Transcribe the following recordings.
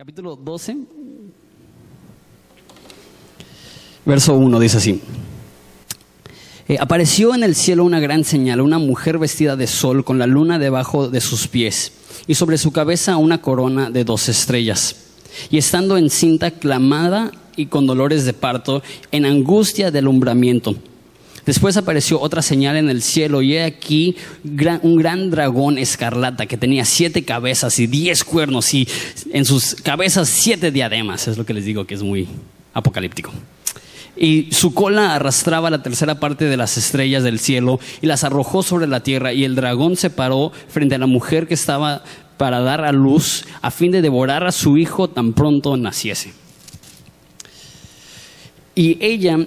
capítulo 12, verso 1 dice así. Eh, apareció en el cielo una gran señal, una mujer vestida de sol con la luna debajo de sus pies y sobre su cabeza una corona de dos estrellas. Y estando encinta, clamada y con dolores de parto, en angustia de alumbramiento. Después apareció otra señal en el cielo y he aquí un gran dragón escarlata que tenía siete cabezas y diez cuernos y en sus cabezas siete diademas. Es lo que les digo que es muy apocalíptico. Y su cola arrastraba la tercera parte de las estrellas del cielo y las arrojó sobre la tierra y el dragón se paró frente a la mujer que estaba para dar a luz a fin de devorar a su hijo tan pronto naciese. Y ella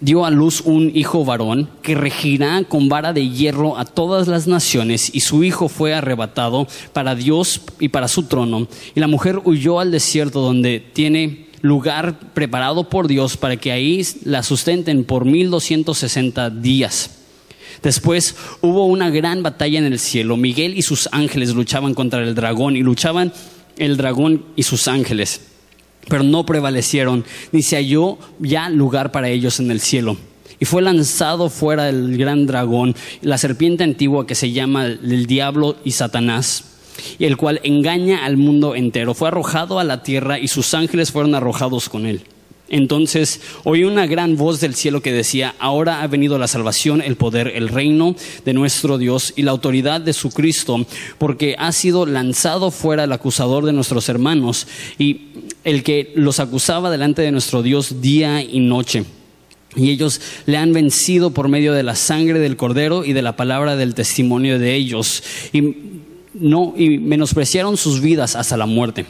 dio a luz un hijo varón que regirá con vara de hierro a todas las naciones y su hijo fue arrebatado para Dios y para su trono. Y la mujer huyó al desierto donde tiene lugar preparado por Dios para que ahí la sustenten por 1260 días. Después hubo una gran batalla en el cielo. Miguel y sus ángeles luchaban contra el dragón y luchaban el dragón y sus ángeles pero no prevalecieron, ni se halló ya lugar para ellos en el cielo. Y fue lanzado fuera el gran dragón, la serpiente antigua que se llama el diablo y Satanás, y el cual engaña al mundo entero. Fue arrojado a la tierra y sus ángeles fueron arrojados con él. Entonces oí una gran voz del cielo que decía, ahora ha venido la salvación, el poder, el reino de nuestro Dios y la autoridad de su Cristo, porque ha sido lanzado fuera el acusador de nuestros hermanos y el que los acusaba delante de nuestro Dios día y noche. Y ellos le han vencido por medio de la sangre del cordero y de la palabra del testimonio de ellos. Y no y menospreciaron sus vidas hasta la muerte.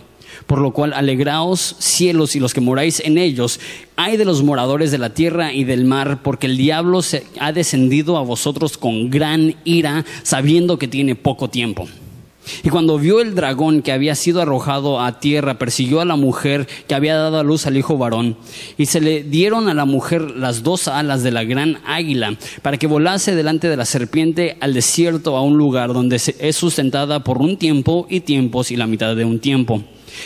Por lo cual, alegraos cielos y los que moráis en ellos. Hay de los moradores de la tierra y del mar, porque el diablo se ha descendido a vosotros con gran ira, sabiendo que tiene poco tiempo. Y cuando vio el dragón que había sido arrojado a tierra, persiguió a la mujer que había dado a luz al hijo varón, y se le dieron a la mujer las dos alas de la gran águila, para que volase delante de la serpiente al desierto, a un lugar donde es sustentada por un tiempo y tiempos y la mitad de un tiempo.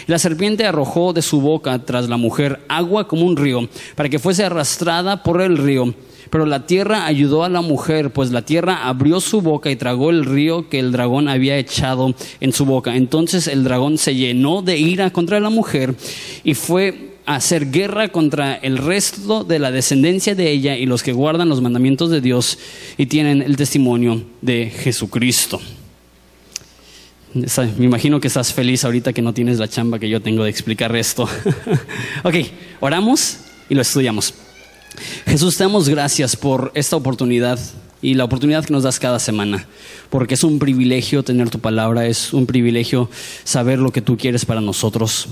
La serpiente arrojó de su boca tras la mujer agua como un río, para que fuese arrastrada por el río. Pero la tierra ayudó a la mujer, pues la tierra abrió su boca y tragó el río que el dragón había echado en su boca. Entonces el dragón se llenó de ira contra la mujer y fue a hacer guerra contra el resto de la descendencia de ella y los que guardan los mandamientos de Dios y tienen el testimonio de Jesucristo. Me imagino que estás feliz ahorita que no tienes la chamba que yo tengo de explicar esto. ok, oramos y lo estudiamos. Jesús, te damos gracias por esta oportunidad y la oportunidad que nos das cada semana, porque es un privilegio tener tu palabra, es un privilegio saber lo que tú quieres para nosotros.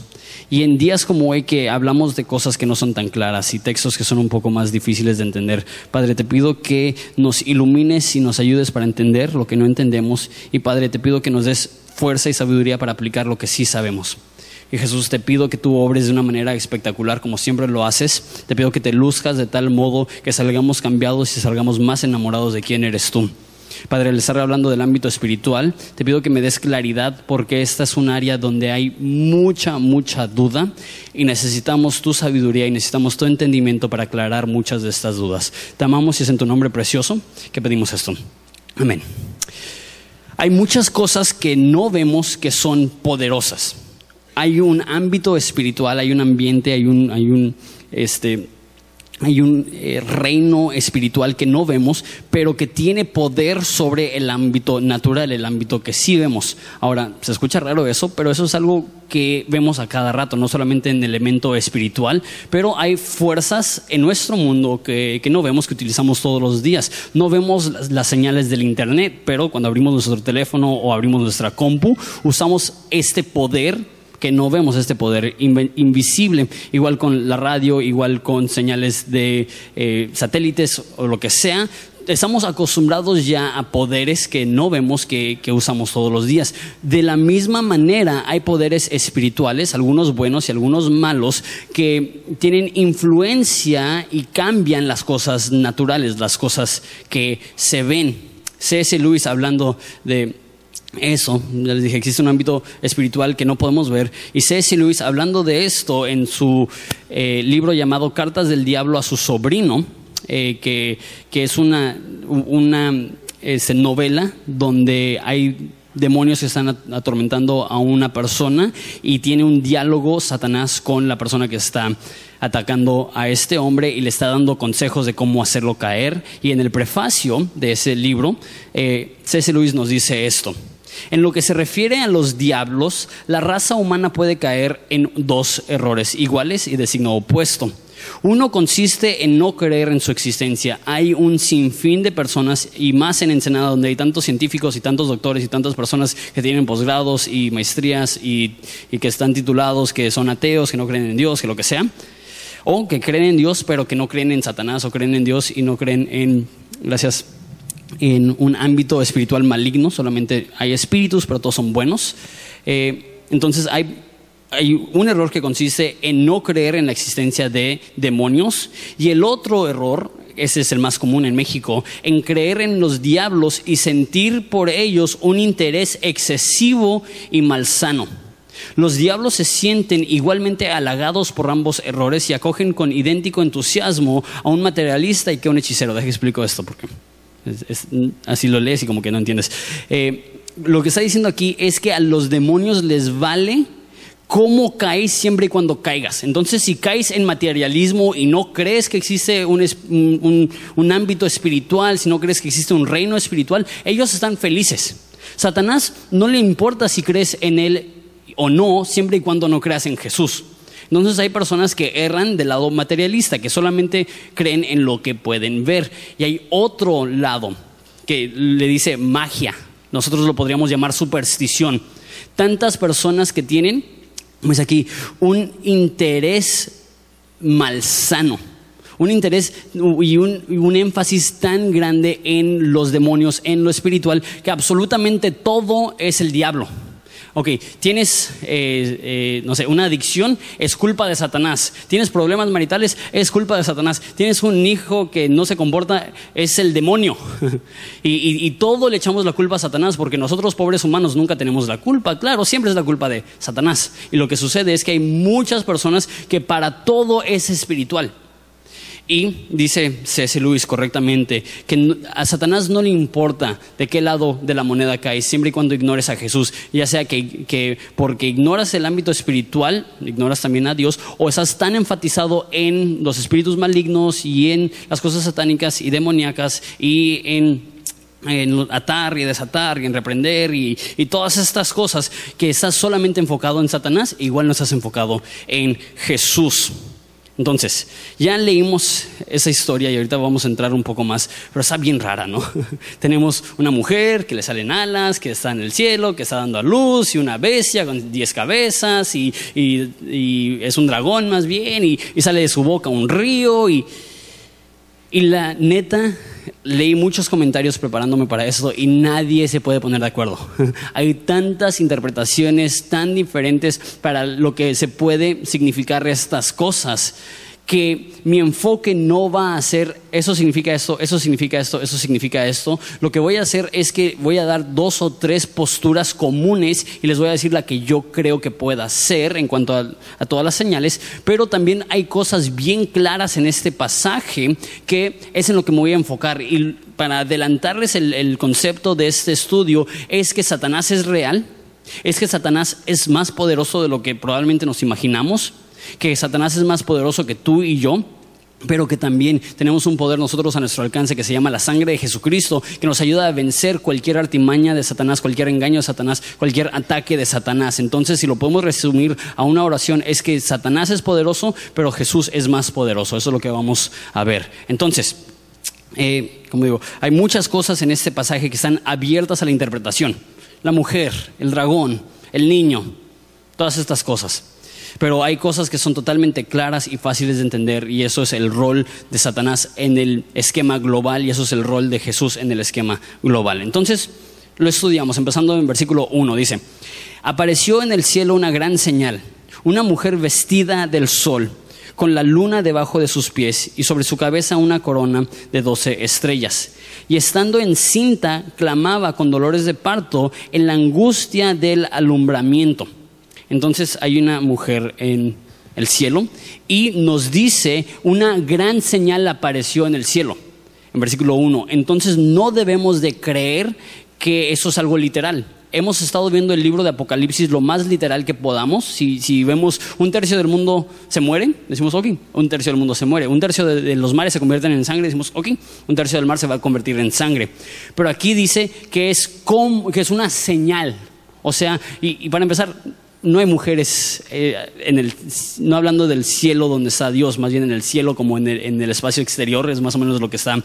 Y en días como hoy que hablamos de cosas que no son tan claras y textos que son un poco más difíciles de entender, Padre, te pido que nos ilumines y nos ayudes para entender lo que no entendemos y Padre, te pido que nos des fuerza y sabiduría para aplicar lo que sí sabemos. Y Jesús, te pido que tú obres de una manera espectacular como siempre lo haces. Te pido que te luzcas de tal modo que salgamos cambiados y salgamos más enamorados de quién eres tú. Padre, al estar hablando del ámbito espiritual, te pido que me des claridad porque esta es un área donde hay mucha, mucha duda y necesitamos tu sabiduría y necesitamos tu entendimiento para aclarar muchas de estas dudas. Te amamos y es en tu nombre precioso que pedimos esto. Amén. Hay muchas cosas que no vemos que son poderosas. Hay un ámbito espiritual, hay un ambiente, hay un, hay un, este, hay un eh, reino espiritual que no vemos, pero que tiene poder sobre el ámbito natural, el ámbito que sí vemos. Ahora, se escucha raro eso, pero eso es algo que vemos a cada rato, no solamente en el elemento espiritual, pero hay fuerzas en nuestro mundo que, no vemos, que utilizamos todos los días. No vemos las, las señales del Internet, pero cuando abrimos nuestro teléfono o abrimos nuestra compu, usamos este poder que no vemos este poder invisible, igual con la radio, igual con señales de eh, satélites o lo que sea. Estamos acostumbrados ya a poderes que no vemos, que, que usamos todos los días. De la misma manera, hay poderes espirituales, algunos buenos y algunos malos, que tienen influencia y cambian las cosas naturales, las cosas que se ven. C.S. Lewis hablando de eso, les dije, existe un ámbito espiritual que no podemos ver. Y C.S. Lewis, hablando de esto en su eh, libro llamado Cartas del Diablo a su sobrino, eh, que, que, es una, una novela donde hay demonios que están atormentando a una persona y tiene un diálogo Satanás con la persona que está atacando a este hombre y le está dando consejos de cómo hacerlo caer. Y en el prefacio de ese libro, eh, C.S. Lewis nos dice esto. En lo que se refiere a los diablos, la raza humana puede caer en dos errores iguales y de signo opuesto. Uno consiste en no creer en su existencia. Hay un sinfín de personas, y más en Ensenada, donde hay tantos científicos y tantos doctores y tantas personas que tienen posgrados y maestrías y, que están titulados, que son ateos, que no creen en Dios, que lo que sea. O que creen en Dios, pero que no creen en Satanás, o creen en Dios y no creen en, gracias, en un ámbito espiritual maligno. Solamente hay espíritus, pero todos son buenos. Eh, entonces hay hay un error que consiste en no creer en la existencia de demonios y el otro error, ese es el más común en México, en creer en los diablos y sentir por ellos un interés excesivo y malsano. Los diablos se sienten igualmente halagados por ambos errores y acogen con idéntico entusiasmo a un materialista y que a un hechicero. Deja que explico esto porque así lo lees y como que no entiendes. Eh, lo que está diciendo aquí es que a los demonios les vale cómo caes siempre y cuando caigas. Entonces, si caes en materialismo y no crees que existe un, un, ámbito espiritual, si no crees que existe un reino espiritual, ellos están felices. Satanás no le importa si crees en él o no, siempre y cuando no creas en Jesús. Entonces hay personas que erran del lado materialista, que solamente creen en lo que pueden ver. Y hay otro lado que le dice magia. Nosotros lo podríamos llamar superstición. Tantas personas que tienen pues aquí, un interés malsano, un interés y un, un, énfasis tan grande en los demonios, en lo espiritual, que absolutamente todo es el diablo. Ok, tienes, eh, eh, no sé, una adicción, es culpa de Satanás. Tienes problemas maritales, es culpa de Satanás. Tienes un hijo que no se comporta, es el demonio. y, y, todo le echamos la culpa a Satanás porque nosotros pobres humanos nunca tenemos la culpa. Claro, siempre es la culpa de Satanás. Y lo que sucede es que hay muchas personas que para todo es espiritual. Y dice C.S. Lewis correctamente que a Satanás no le importa de qué lado de la moneda caes, siempre y cuando ignores a Jesús, ya sea que, que, porque ignoras el ámbito espiritual, ignoras también a Dios, o estás tan enfatizado en los espíritus malignos y en las cosas satánicas y demoníacas y en en atar y desatar y en reprender y, y, todas estas cosas que estás solamente enfocado en Satanás, igual no estás enfocado en Jesús. Entonces, ya leímos esa historia y ahorita vamos a entrar un poco más, pero está bien rara, ¿no? Tenemos una mujer que le salen alas, que está en el cielo, que está dando a luz, y una bestia con diez cabezas, y, es un dragón más bien, y, sale de su boca un río, y, y la neta, leí muchos comentarios preparándome para eso y nadie se puede poner de acuerdo. Hay tantas interpretaciones tan diferentes para lo que se puede significar estas cosas que mi enfoque no va a ser eso significa esto, eso significa esto, eso significa esto. Lo que voy a hacer es que voy a dar dos o tres posturas comunes y les voy a decir la que yo creo que pueda ser en cuanto a, todas las señales, pero también hay cosas bien claras en este pasaje que es en lo que me voy a enfocar. Y para adelantarles el concepto de este estudio es que Satanás es real, es que Satanás es más poderoso de lo que probablemente nos imaginamos que Satanás es más poderoso que tú y yo, pero que también tenemos un poder nosotros a nuestro alcance que se llama la sangre de Jesucristo, que nos ayuda a vencer cualquier artimaña de Satanás, cualquier engaño de Satanás, cualquier ataque de Satanás. Entonces, si lo podemos resumir a una oración, es que Satanás es poderoso, pero Jesús es más poderoso. Eso es lo que vamos a ver. Entonces, eh, como digo, hay muchas cosas en este pasaje que están abiertas a la interpretación. La mujer, el dragón, el niño, todas estas cosas. Pero hay cosas que son totalmente claras y fáciles de entender y eso es el rol de Satanás en el esquema global y eso es el rol de Jesús en el esquema global. Entonces, lo estudiamos, empezando en versículo 1, dice, apareció en el cielo una gran señal, una mujer vestida del sol con la luna debajo de sus pies y sobre su cabeza una corona de doce estrellas. Y estando encinta, clamaba con dolores de parto en la angustia del alumbramiento. Entonces hay una mujer en el cielo y nos dice una gran señal apareció en el cielo. En versículo 1. Entonces no debemos de creer que eso es algo literal hemos estado viendo el libro de Apocalipsis lo más literal que podamos. Si, vemos un tercio del mundo se muere, decimos ok, un tercio del mundo se muere. Un tercio de, los mares se convierten en sangre, decimos ok, un tercio del mar se va a convertir en sangre. Pero aquí dice que es, que es una señal. O sea, y, para empezar, no hay mujeres eh, en el, no hablando del cielo donde está Dios, más bien en el cielo como en el, espacio exterior, es más o menos lo que está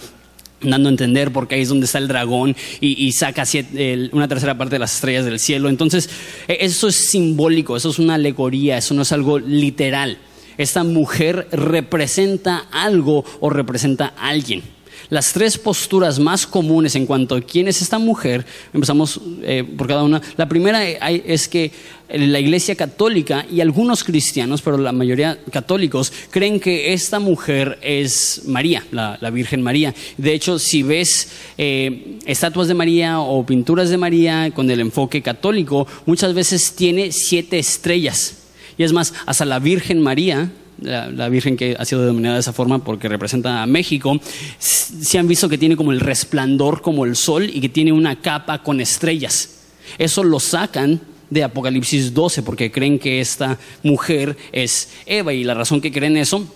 dando a entender porque ahí es donde está el dragón y, saca una tercera parte de las estrellas del cielo. Entonces, e, eso es simbólico, eso es una alegoría, eso no es algo literal. Esta mujer representa algo o representa a alguien. Las tres posturas más comunes en cuanto a quién es esta mujer, empezamos eh, por cada una. La primera es que la Iglesia Católica y algunos cristianos, pero la mayoría católicos, creen que esta mujer es María, la, Virgen María. De hecho, si ves eh, estatuas de María o pinturas de María con el enfoque católico, muchas veces tiene siete estrellas. Y es más, hasta la Virgen María la, Virgen que ha sido denominada de esa forma porque representa a México, se han visto que tiene como el resplandor como el sol y que tiene una capa con estrellas. Eso lo sacan de Apocalipsis 12 porque creen que esta mujer es Eva y la razón que creen eso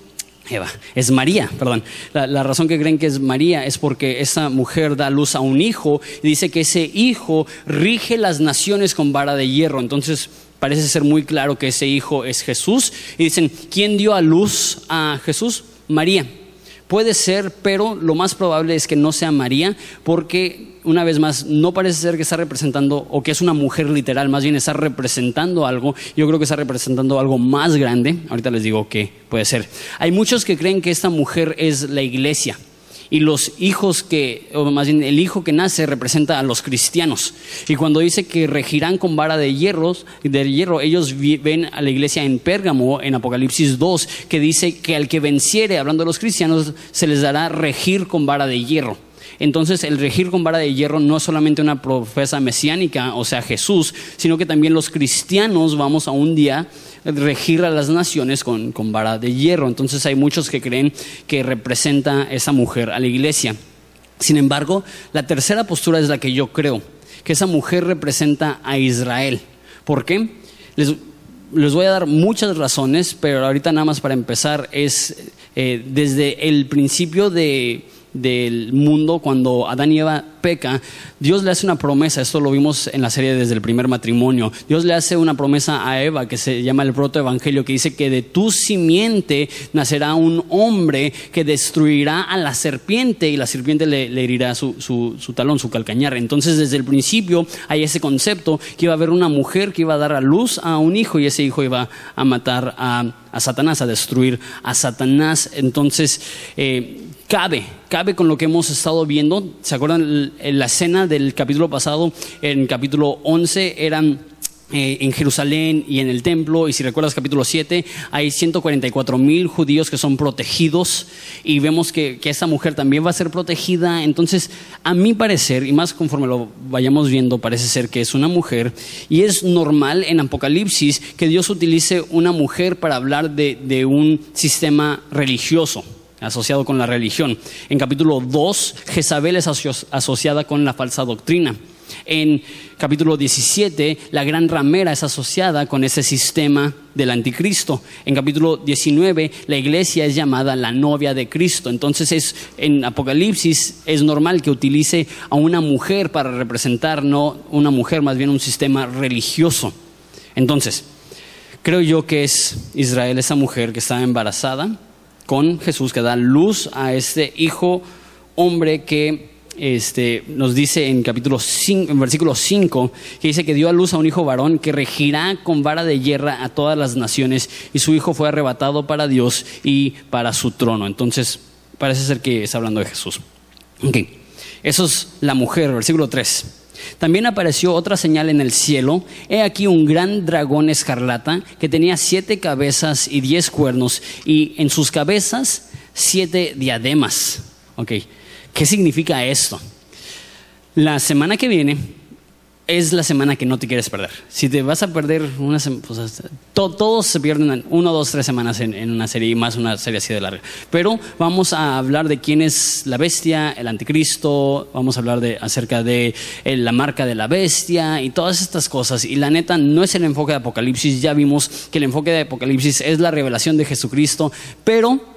Eva, es María, perdón. La, la, razón que creen que es María es porque esa mujer da luz a un hijo y dice que ese hijo rige las naciones con vara de hierro. Entonces, parece ser muy claro que ese hijo es Jesús. Y dicen, ¿quién dio a luz a Jesús? María. Puede ser, pero lo más probable es que no sea María, porque una vez más, no parece ser que está representando o que es una mujer literal, más bien está representando algo. Yo creo que está representando algo más grande. Ahorita les digo qué puede ser. Hay muchos que creen que esta mujer es la iglesia y los hijos que, o más bien el hijo que nace representa a los cristianos. Y cuando dice que regirán con vara de, hierros, de hierro, ellos ven a la iglesia en Pérgamo, en Apocalipsis 2, que dice que al que venciere, hablando de los cristianos, se les dará regir con vara de hierro. Entonces el regir con vara de hierro no es solamente una profesa mesiánica, o sea, Jesús, sino que también los cristianos vamos a un día regir a las naciones con, con vara de hierro. Entonces hay muchos que creen que representa esa mujer a la iglesia. Sin embargo, la tercera postura es la que yo creo, que esa mujer representa a Israel. ¿Por qué? Les, les voy a dar muchas razones, pero ahorita nada más para empezar es eh, desde el principio de del mundo, cuando Adán y Eva peca, Dios le hace una promesa, esto lo vimos en la serie desde el primer matrimonio, Dios le hace una promesa a Eva que se llama el protoevangelio, que dice que de tu simiente nacerá un hombre que destruirá a la serpiente y la serpiente le, herirá su, su, talón, su calcañar. Entonces desde el principio hay ese concepto que iba a haber una mujer que iba a dar a luz a un hijo y ese hijo iba a matar a, a Satanás, a destruir a Satanás. Entonces, eh, cabe, cabe con lo que hemos estado viendo. ¿Se acuerdan la escena del capítulo pasado? En capítulo 11 eran eh, en Jerusalén y en el templo, y si recuerdas capítulo 7, hay 144 mil judíos que son protegidos y vemos que, que esta mujer también va a ser protegida. Entonces, a mi parecer, y más conforme lo vayamos viendo, parece ser que es una mujer, y es normal en Apocalipsis que Dios utilice una mujer para hablar de un sistema religioso asociado con la religión. En capítulo 2, Jezabel es asociada con la falsa doctrina. En capítulo 17, la gran ramera es asociada con ese sistema del anticristo. En capítulo 19, la iglesia es llamada la novia de Cristo. Entonces, es, en Apocalipsis es normal que utilice a una mujer para representar, no una mujer, más bien un sistema religioso. Entonces, creo yo que es Israel, esa mujer que está embarazada, con Jesús, que da luz a este hijo hombre que este, nos dice en capítulo 5, en versículo 5, que dice que dio a luz a un hijo varón que regirá con vara de hierro a todas las naciones y su hijo fue arrebatado para Dios y para su trono. Entonces, parece ser que está hablando de Jesús. Ok, eso es la mujer, versículo 3. También apareció otra señal en el cielo. He aquí un gran dragón escarlata que tenía siete cabezas y diez cuernos y en sus cabezas siete diademas. ¿qué significa esto? La semana que viene es la semana que no te quieres perder. Si te vas a perder una pues, todos se pierden uno, dos, tres semanas en, una serie y más una serie así de larga. Pero vamos a hablar de quién es la bestia, el anticristo, vamos a hablar de, acerca de eh, la marca de la bestia y todas estas cosas. Y la neta no es el enfoque de Apocalipsis, ya vimos que el enfoque de Apocalipsis es la revelación de Jesucristo, pero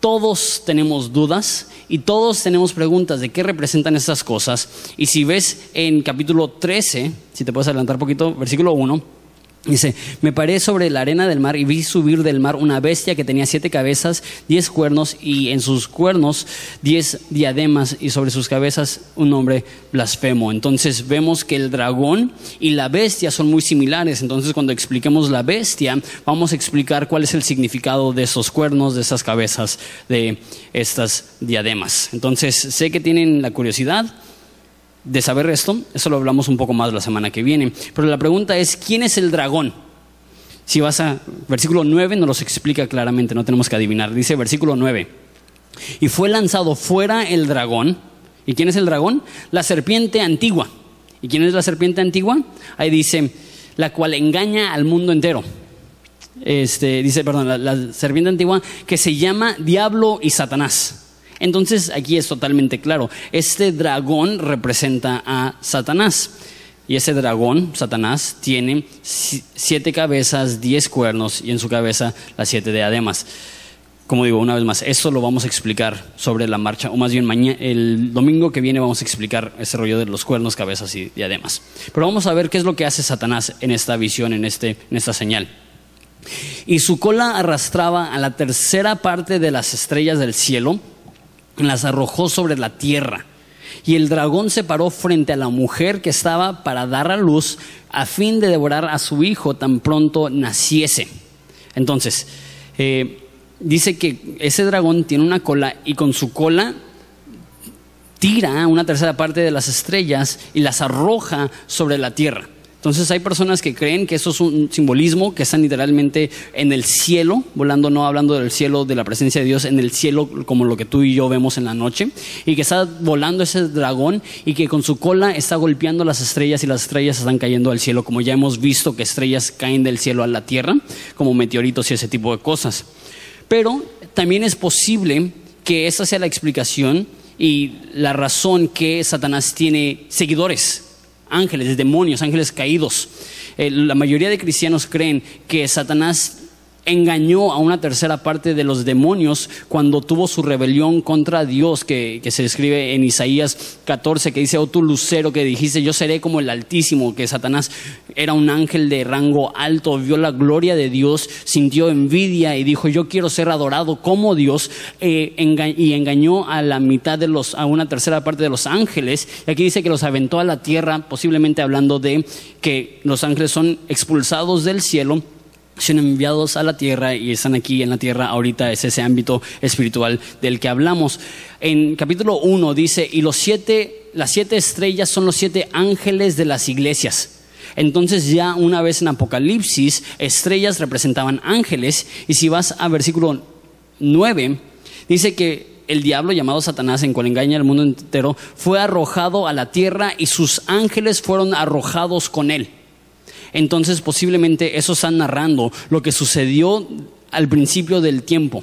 todos tenemos dudas y todos tenemos preguntas de qué representan estas cosas. Y si ves en capítulo 13, si te puedes adelantar un poquito, versículo 1, Dice, me paré sobre la arena del mar y vi subir del mar una bestia que tenía siete cabezas, diez cuernos y en sus cuernos diez diademas y sobre sus cabezas un nombre blasfemo. Entonces vemos que el dragón y la bestia son muy similares. Entonces cuando expliquemos la bestia, vamos a explicar cuál es el significado de esos cuernos, de esas cabezas, de estas diademas. Entonces sé que tienen la curiosidad de saber esto, eso lo hablamos un poco más la semana que viene. Pero la pregunta es, ¿quién es el dragón? Si vas a versículo 9, nos los explica claramente, no tenemos que adivinar. Dice versículo 9, y fue lanzado fuera el dragón. ¿Y quién es el dragón? La serpiente antigua. ¿Y quién es la serpiente antigua? Ahí dice, la cual engaña al mundo entero. Este, dice, perdón, la, la serpiente antigua que se llama Diablo y Satanás. Entonces aquí es totalmente claro, este dragón representa a Satanás. Y ese dragón, Satanás, tiene siete cabezas, diez cuernos y en su cabeza las siete diademas. Como digo, una vez más, esto lo vamos a explicar sobre la marcha, o más bien mañana, el domingo que viene vamos a explicar ese rollo de los cuernos, cabezas y diademas. Pero vamos a ver qué es lo que hace Satanás en esta visión, en, este, en esta señal. Y su cola arrastraba a la tercera parte de las estrellas del cielo las arrojó sobre la tierra. Y el dragón se paró frente a la mujer que estaba para dar a luz a fin de devorar a su hijo tan pronto naciese. Entonces, eh, dice que ese dragón tiene una cola y con su cola tira una tercera parte de las estrellas y las arroja sobre la tierra. Entonces hay personas que creen que eso es un simbolismo, que están literalmente en el cielo, volando, no hablando del cielo, de la presencia de Dios, en el cielo como lo que tú y yo vemos en la noche, y que está volando ese dragón y que con su cola está golpeando las estrellas y las estrellas están cayendo al cielo, como ya hemos visto que estrellas caen del cielo a la tierra, como meteoritos y ese tipo de cosas. Pero también es posible que esa sea la explicación y la razón que Satanás tiene seguidores ángeles, demonios, ángeles caídos. Eh, la mayoría de cristianos creen que Satanás engañó a una tercera parte de los demonios cuando tuvo su rebelión contra Dios, que, se describe en Isaías 14, que dice, oh tú lucero que dijiste, yo seré como el Altísimo, que Satanás era un ángel de rango alto, vio la gloria de Dios, sintió envidia y dijo, yo quiero ser adorado como Dios, eh, y engañó a la mitad de los, a una tercera parte de los ángeles, y aquí dice que los aventó a la tierra, posiblemente hablando de que los ángeles son expulsados del cielo, son enviados a la tierra y están aquí en la tierra ahorita, es ese ámbito espiritual del que hablamos. En capítulo 1 dice, y los siete, las siete estrellas son los siete ángeles de las iglesias. Entonces ya una vez en Apocalipsis, estrellas representaban ángeles, y si vas a versículo 9, dice que el diablo llamado Satanás, en cual engaña al mundo entero, fue arrojado a la tierra y sus ángeles fueron arrojados con él entonces posiblemente eso está narrando lo que sucedió al principio del tiempo.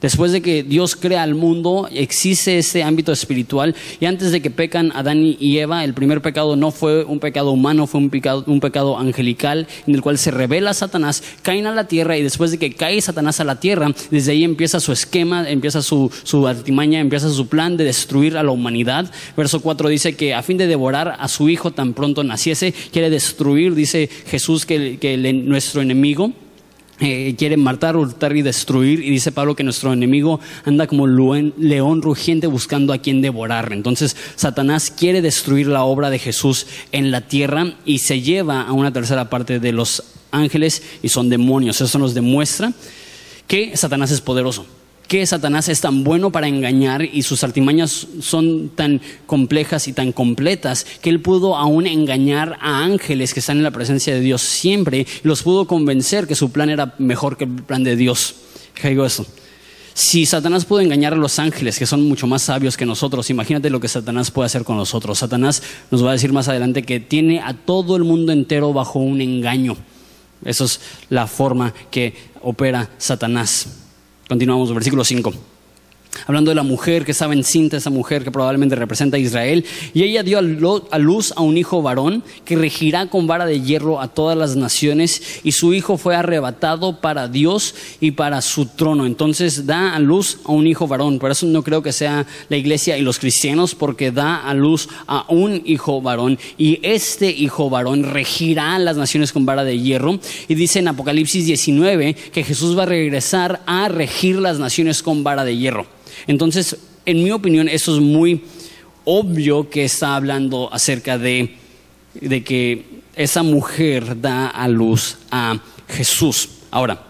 Después de que Dios crea el mundo, existe ese ámbito espiritual. Y antes de que pecan Adán y Eva, el primer pecado no fue un pecado humano, fue un pecado, un pecado angelical, en el cual se revela Satanás, caen a la tierra y después de que cae Satanás a la tierra, desde ahí empieza su esquema, empieza su, su artimaña, empieza su plan de destruir a la humanidad. Verso 4 dice que a fin de devorar a su hijo tan pronto naciese, quiere destruir, dice Jesús, que, que nuestro enemigo eh, quiere matar, hurtar y destruir. Y dice Pablo que nuestro enemigo anda como león rugiente buscando a quien devorar. Entonces Satanás quiere destruir la obra de Jesús en la tierra y se lleva a una tercera parte de los ángeles y son demonios. Eso nos demuestra que Satanás es poderoso que Satanás es tan bueno para engañar y sus artimañas son tan complejas y tan completas que él pudo aún engañar a ángeles que están en la presencia de Dios siempre y los pudo convencer que su plan era mejor que el plan de Dios. ¿Qué digo eso? Si Satanás pudo engañar a los ángeles, que son mucho más sabios que nosotros, imagínate lo que Satanás puede hacer con nosotros. Satanás nos va a decir más adelante que tiene a todo el mundo entero bajo un engaño. Esa es la forma que opera Satanás. Continuamos, versículo 5 hablando de la mujer que estaba encinta, esa mujer que probablemente representa a Israel, y ella dio a luz a un hijo varón que regirá con vara de hierro a todas las naciones, y su hijo fue arrebatado para Dios y para su trono. Entonces da a luz a un hijo varón, por eso no creo que sea la iglesia y los cristianos, porque da a luz a un hijo varón, y este hijo varón regirá las naciones con vara de hierro, y dice en Apocalipsis 19 que Jesús va a regresar a regir las naciones con vara de hierro. Entonces, en mi opinión, eso es muy obvio que está hablando acerca de, que esa mujer da a luz a Jesús. Ahora,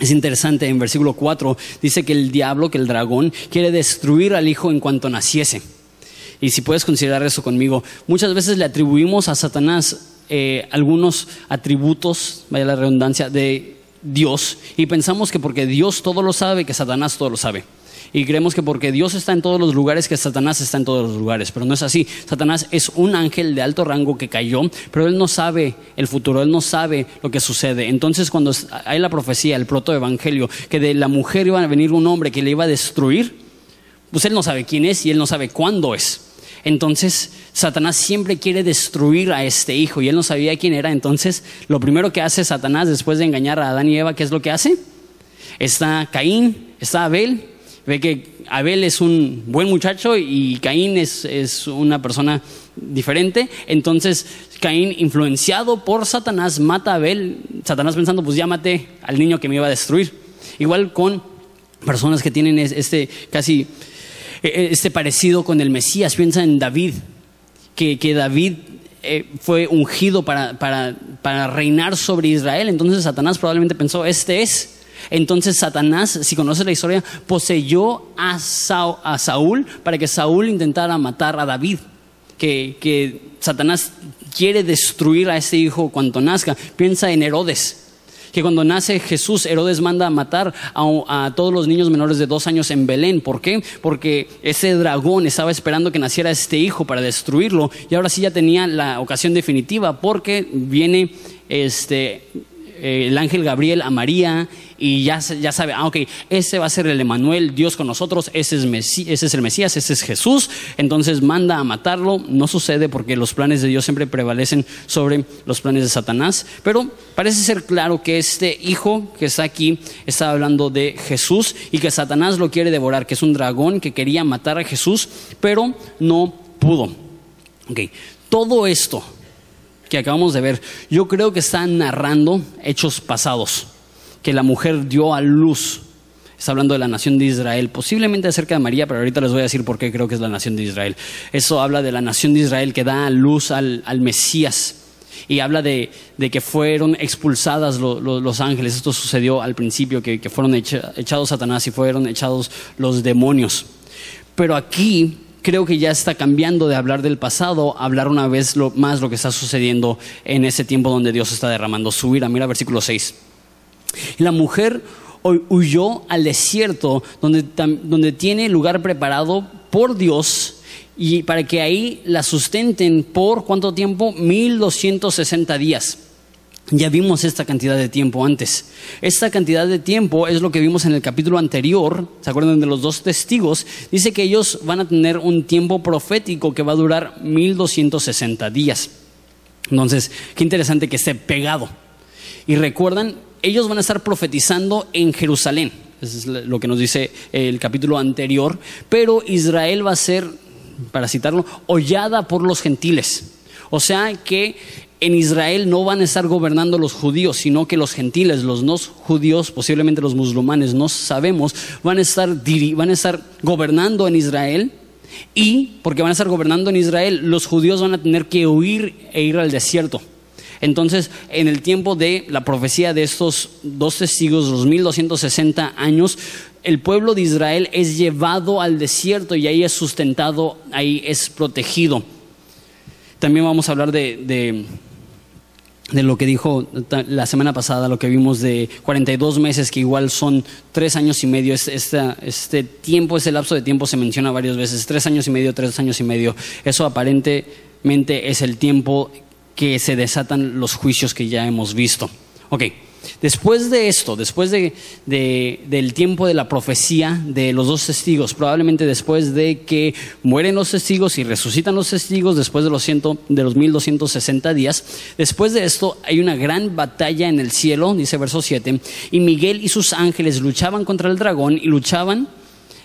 es interesante, en versículo 4 dice que el diablo, que el dragón, quiere destruir al hijo en cuanto naciese. Y si puedes considerar eso conmigo, muchas veces le atribuimos a Satanás eh, algunos atributos, vaya la redundancia, de Dios y pensamos que porque Dios todo lo sabe, que Satanás todo lo sabe. Y creemos que porque Dios está en todos los lugares, que Satanás está en todos los lugares. Pero no es así. Satanás es un ángel de alto rango que cayó, pero él no sabe el futuro, él no sabe lo que sucede. Entonces cuando hay la profecía, el protoevangelio, que de la mujer iba a venir un hombre que le iba a destruir, pues él no sabe quién es y él no sabe cuándo es. Entonces, Satanás siempre quiere destruir a este hijo y él no sabía quién era. Entonces, lo primero que hace Satanás después de engañar a Adán y Eva, ¿qué es lo que hace? Está Caín, está Abel Ve que Abel es un buen muchacho y Caín es, una persona diferente. Entonces Caín, influenciado por Satanás, mata a Abel. Satanás pensando, pues ya maté al niño que me iba a destruir. Igual con personas que tienen este casi e, e, este parecido con el Mesías. Piensa en David, que, David eh, fue ungido para, para reinar sobre Israel. Entonces Satanás probablemente pensó, este es. Entonces Satanás, si conoces la historia, poseyó a, Saúl para que Saúl intentara matar a David. Que, Satanás quiere destruir a ese hijo cuando nazca. Piensa en Herodes que cuando nace Jesús, Herodes manda a matar a, a, todos los niños menores de dos años en Belén. ¿Por qué? Porque ese dragón estaba esperando que naciera este hijo para destruirlo y ahora sí ya tenía la ocasión definitiva porque viene este eh, el ángel Gabriel a María y ya, ya sabe, ah, ok, ese va a ser el Emanuel, Dios con nosotros, ese es, ese es el Mesías, ese es Jesús, entonces manda a matarlo, no sucede porque los planes de Dios siempre prevalecen sobre los planes de Satanás, pero parece ser claro que este hijo que está aquí está hablando de Jesús y que Satanás lo quiere devorar, que es un dragón que quería matar a Jesús, pero no pudo. Ok, todo esto que acabamos de ver, yo creo que está narrando hechos pasados, que la mujer dio a luz. Está hablando de la nación de Israel, posiblemente acerca de María, pero ahorita les voy a decir por qué creo que es la nación de Israel. Eso habla de la nación de Israel que da a luz al, Mesías y habla de, que fueron expulsadas los ángeles. Esto sucedió al principio, que, fueron echados Satanás y fueron echados los demonios. Pero aquí creo que ya está cambiando de hablar del pasado a hablar una vez más lo que está sucediendo en ese tiempo donde Dios está derramando su ira. Mira versículo 6. la mujer huyó al desierto donde, donde tiene lugar preparado por Dios y para que ahí la sustenten por cuánto tiempo? 1260 días. Ya vimos esta cantidad de tiempo antes. Esta cantidad de tiempo es lo que vimos en el capítulo anterior. ¿Se acuerdan de los dos testigos? Dice que ellos van a tener un tiempo profético que va a durar 1260 días. Entonces, qué interesante que esté pegado. Y recuerdan, ellos van a estar profetizando en Jerusalén. Eso es lo que nos dice el capítulo anterior. Pero Israel va a ser, para citarlo, hollada por los gentiles. O sea que en Israel no van a estar gobernando los judíos, sino que los gentiles, los no judíos, posiblemente los musulmanes, no sabemos, van a estar, van a estar gobernando en Israel. Y porque van a estar gobernando en Israel, los judíos van a tener que huir e ir al desierto. Entonces, en el tiempo de la profecía de estos dos testigos, los 1260 años, el pueblo de Israel es llevado al desierto y ahí es sustentado, ahí es protegido. También vamos a hablar de, de, lo que dijo la semana pasada, lo que vimos de 42 meses, que igual son tres años y medio. Este, este tiempo, ese lapso de tiempo se menciona varias veces, tres años y medio, tres años y medio. Eso aparentemente es el tiempo que se desatan los juicios que ya hemos visto. Ok. Después de esto, después de, del tiempo de la profecía de los dos testigos, probablemente después de que mueren los testigos y resucitan los testigos, después de los, ciento, de los 1260 días, después de esto hay una gran batalla en el cielo, dice verso 7, y Miguel y sus ángeles luchaban contra el dragón y luchaban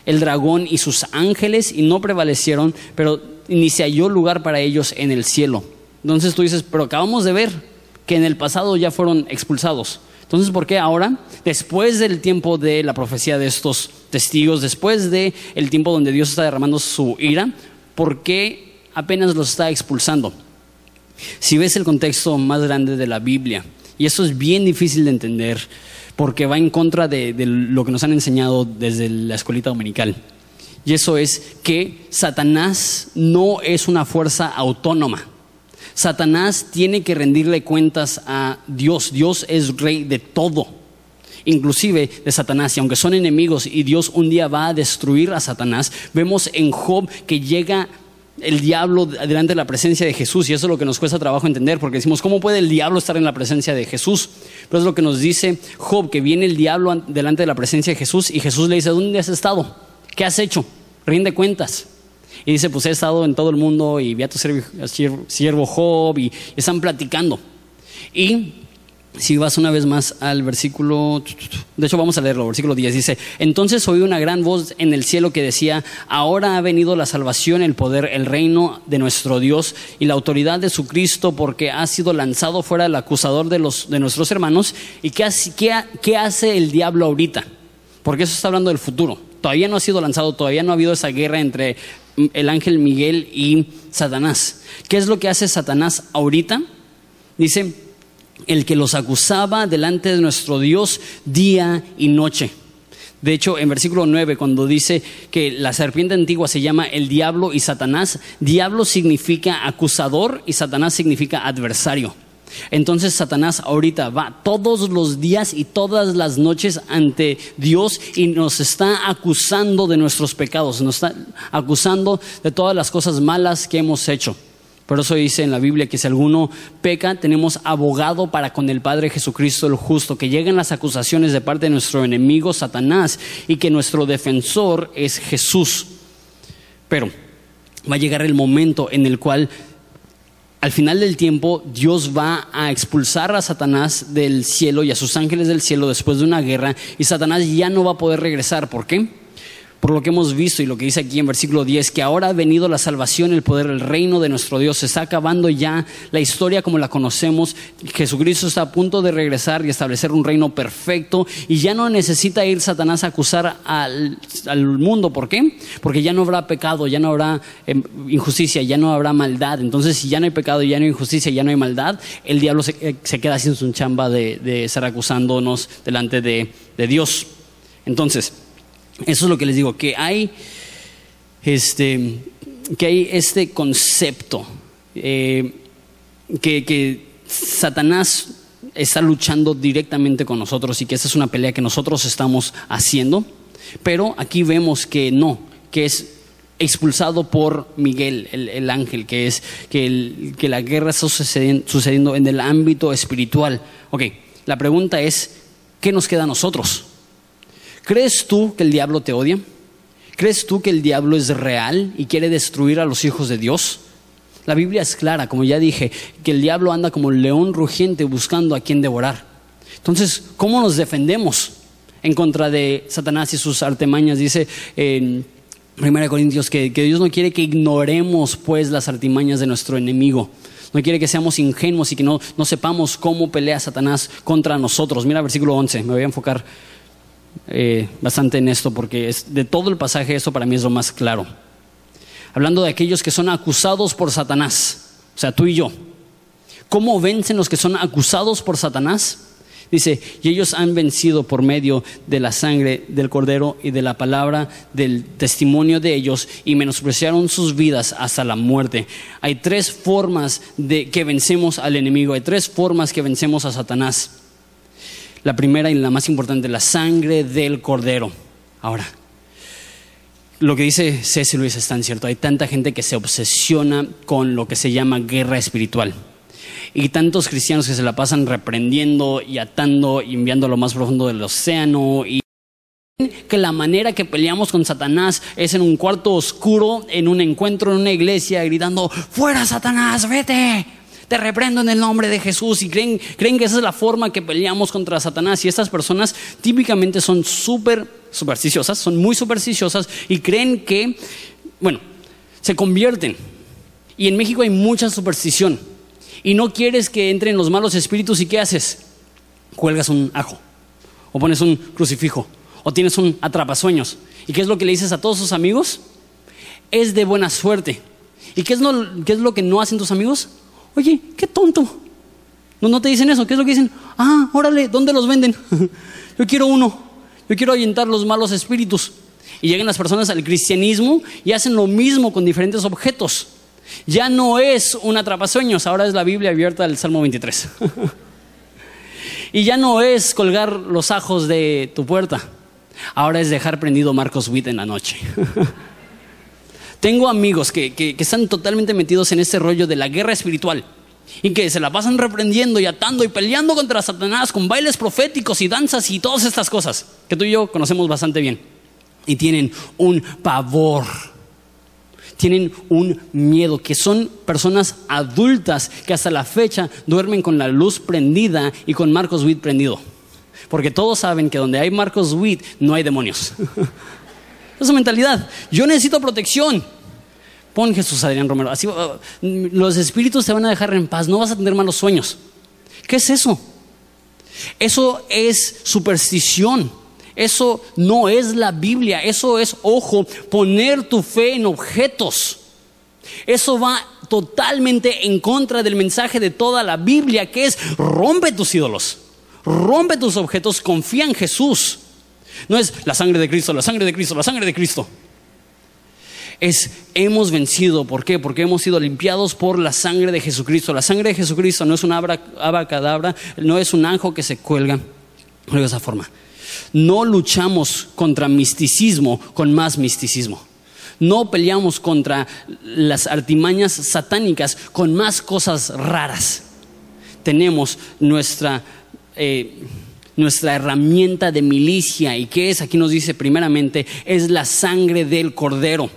el dragón y sus ángeles y no prevalecieron, pero ni se halló lugar para ellos en el cielo. Entonces tú dices, pero acabamos de ver que en el pasado ya fueron expulsados. Entonces, ¿por qué ahora, después del tiempo de la profecía de estos testigos, después del el tiempo donde Dios está derramando su ira, por qué apenas los está expulsando? Si ves el contexto más grande de la Biblia, y esto es bien difícil de entender, porque va en contra de, de lo que nos han enseñado desde la escuelita dominical. Y eso es que Satanás no es una fuerza autónoma. Satanás tiene que rendirle cuentas a Dios. Dios es rey de todo, inclusive de Satanás. Y aunque son enemigos y Dios un día va a destruir a Satanás, vemos en Job que llega el diablo delante de la presencia de Jesús. Y eso es lo que nos cuesta trabajo entender, porque decimos, ¿cómo puede el diablo estar en la presencia de Jesús? Pero es lo que nos dice Job, que viene el diablo delante de la presencia de Jesús y Jesús le dice, ¿dónde has estado? ¿Qué has hecho? Rinde cuentas. Y dice, pues he estado en todo el mundo y vi a tu siervo Job y están platicando. Y si vas una vez más al versículo, de hecho vamos a leerlo, versículo 10, dice, entonces oí una gran voz en el cielo que decía, ahora ha venido la salvación, el poder, el reino de nuestro Dios y la autoridad de su Cristo, porque ha sido lanzado fuera el acusador de, los, de nuestros hermanos. ¿Y qué, qué hace el diablo ahorita? Porque eso está hablando del futuro. Todavía no ha sido lanzado, todavía no ha habido esa guerra entre el ángel Miguel y Satanás. ¿Qué es lo que hace Satanás ahorita? Dice, el que los acusaba delante de nuestro Dios día y noche. De hecho, en versículo 9, cuando dice que la serpiente antigua se llama el diablo y Satanás, diablo significa acusador y Satanás significa adversario. Entonces Satanás ahorita va todos los días y todas las noches ante Dios y nos está acusando de nuestros pecados, nos está acusando de todas las cosas malas que hemos hecho. Por eso dice en la Biblia que si alguno peca, tenemos abogado para con el Padre Jesucristo el justo, que lleguen las acusaciones de parte de nuestro enemigo Satanás y que nuestro defensor es Jesús. Pero va a llegar el momento en el cual al final del tiempo Dios va a expulsar a Satanás del cielo y a sus ángeles del cielo después de una guerra y Satanás ya no va a poder regresar. ¿Por qué? Por lo que hemos visto y lo que dice aquí en versículo 10, que ahora ha venido la salvación, el poder, el reino de nuestro Dios. Se está acabando ya la historia como la conocemos. Jesucristo está a punto de regresar y establecer un reino perfecto y ya no necesita ir Satanás a acusar al, mundo. ¿Por qué? Porque ya no habrá pecado, ya no habrá em, injusticia, ya no habrá maldad. Entonces, si ya no hay pecado, ya no hay injusticia, ya no hay maldad, el diablo se, eh, queda sin su chamba de, estar acusándonos delante de Dios. Entonces, eso es lo que les digo, que hay este, que hay este concepto, eh, que, que Satanás está luchando directamente con nosotros y que esa es una pelea que nosotros estamos haciendo, pero aquí vemos que no, que es expulsado por Miguel, el, ángel, que es que, que, la guerra está sucediendo en el ámbito espiritual. Ok, la pregunta es, ¿qué nos queda a nosotros? ¿Crees tú que el diablo te odia? ¿Crees tú que el diablo es real y quiere destruir a los hijos de Dios? La Biblia es clara, como ya dije, que el diablo anda como un león rugiente buscando a quien devorar. Entonces, ¿cómo nos defendemos en contra de Satanás y sus artimañas? Dice en 1 Corintios que, Dios no quiere que ignoremos pues las artimañas de nuestro enemigo. No quiere que seamos ingenuos y que no, no sepamos cómo pelea Satanás contra nosotros. Mira versículo 11, me voy a enfocar eh, bastante en esto porque es, de todo el pasaje eso para mí es lo más claro. Hablando de aquellos que son acusados por Satanás, o sea, tú y yo. ¿Cómo vencen los que son acusados por Satanás? Dice, y ellos han vencido por medio de la sangre del cordero y de la palabra del testimonio de ellos y menospreciaron sus vidas hasta la muerte. Hay tres formas de que vencemos al enemigo, hay tres formas que vencemos a Satanás. La primera y la más importante, la sangre del cordero. Ahora, lo que dice César Luis es tan cierto. Hay tanta gente que se obsesiona con lo que se llama guerra espiritual. Y tantos cristianos que se la pasan reprendiendo y atando y enviando a lo más profundo del océano. Y que la manera que peleamos con Satanás es en un cuarto oscuro, en un encuentro en una iglesia, gritando, fuera Satanás, vete, te reprendo en el nombre de Jesús. Y creen, creen que esa es la forma que peleamos contra Satanás. Y estas personas típicamente son súper supersticiosas, son muy supersticiosas y creen que, bueno, se convierten. Y en México hay mucha superstición. Y no quieres que entren los malos espíritus y ¿qué haces? Cuelgas un ajo o pones un crucifijo o tienes un atrapasueños. ¿Y qué es lo que le dices a todos tus amigos? Es de buena suerte. ¿Y qué es, lo, qué es lo que no hacen tus amigos? Oye, qué tonto. No, no te dicen eso. ¿Qué es lo que dicen? Ah, órale, ¿dónde los venden? Yo quiero uno. Yo quiero ahuyentar los malos espíritus. Y llegan las personas al cristianismo y hacen lo mismo con diferentes objetos. Ya no es un atrapasueños, ahora es la Biblia abierta del Salmo 23. y ya no es colgar los ajos de tu puerta, ahora es dejar prendido Marcos Witt en la noche. Tengo amigos que, que, están totalmente metidos en este rollo de la guerra espiritual y que se la pasan reprendiendo y atando y peleando contra Satanás con bailes proféticos y danzas y todas estas cosas que tú y yo conocemos bastante bien. Y tienen un pavor tienen un miedo, que son personas adultas que hasta la fecha duermen con la luz prendida y con Marcos Witt prendido. Porque todos saben que donde hay Marcos Witt no hay demonios. Esa mentalidad. Yo necesito protección. Pon Jesús Adrián Romero. Así, uh, los espíritus te van a dejar en paz. No vas a tener malos sueños. ¿Qué es eso? Eso es superstición. Eso no es la Biblia, eso es, ojo, poner tu fe en objetos. Eso va totalmente en contra del mensaje de toda la Biblia, que es rompe tus ídolos, rompe tus objetos, confía en Jesús. No es la sangre de Cristo, la sangre de Cristo, la sangre de Cristo. Es hemos vencido, ¿por qué? Porque hemos sido limpiados por la sangre de Jesucristo. La sangre de Jesucristo no es una abacadabra, no es un ángel que se cuelga de esa forma. No luchamos contra misticismo con más misticismo. No peleamos contra las artimañas satánicas con más cosas raras. Tenemos nuestra, eh, nuestra herramienta de milicia y que es, aquí nos dice primeramente, es la sangre del cordero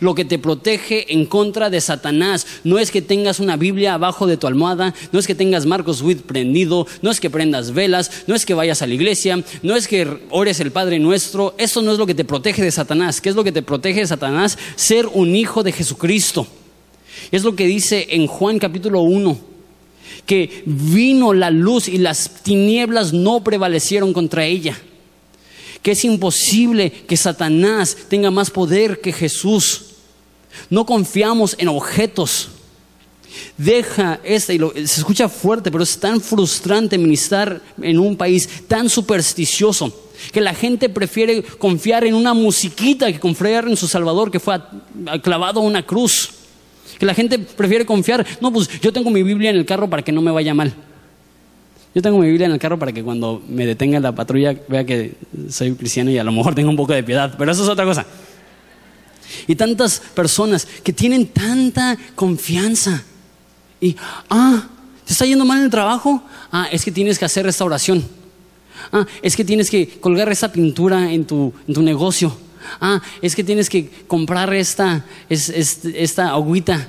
lo que te protege en contra de Satanás no es que tengas una Biblia abajo de tu almohada, no es que tengas Marcos Witt prendido, no es que prendas velas, no es que vayas a la iglesia, no es que ores el Padre nuestro. Eso no es lo que te protege de Satanás. ¿Qué es lo que te protege de Satanás? Ser un hijo de Jesucristo. Es lo que dice en Juan capítulo 1 que vino la luz y las tinieblas no prevalecieron contra ella que es imposible que Satanás tenga más poder que Jesús. No confiamos en objetos. Deja esta, y se escucha fuerte, pero es tan frustrante ministrar en un país tan supersticioso que la gente prefiere confiar en una musiquita que confiar en su Salvador que fue clavado a una cruz. Que la gente prefiere confiar, no, pues yo tengo mi Biblia en el carro para que no me vaya mal. Yo tengo mi Biblia en el carro para que cuando me detenga la patrulla vea que soy cristiano y a lo mejor tengo un poco de piedad, pero eso es otra cosa. Y tantas personas que tienen tanta confianza y, ah, ¿te está yendo mal el trabajo? Ah, es que tienes que hacer restauración. Ah, es que tienes que colgar esa pintura en tu, en tu negocio. Ah, es que tienes que comprar esta, esta agüita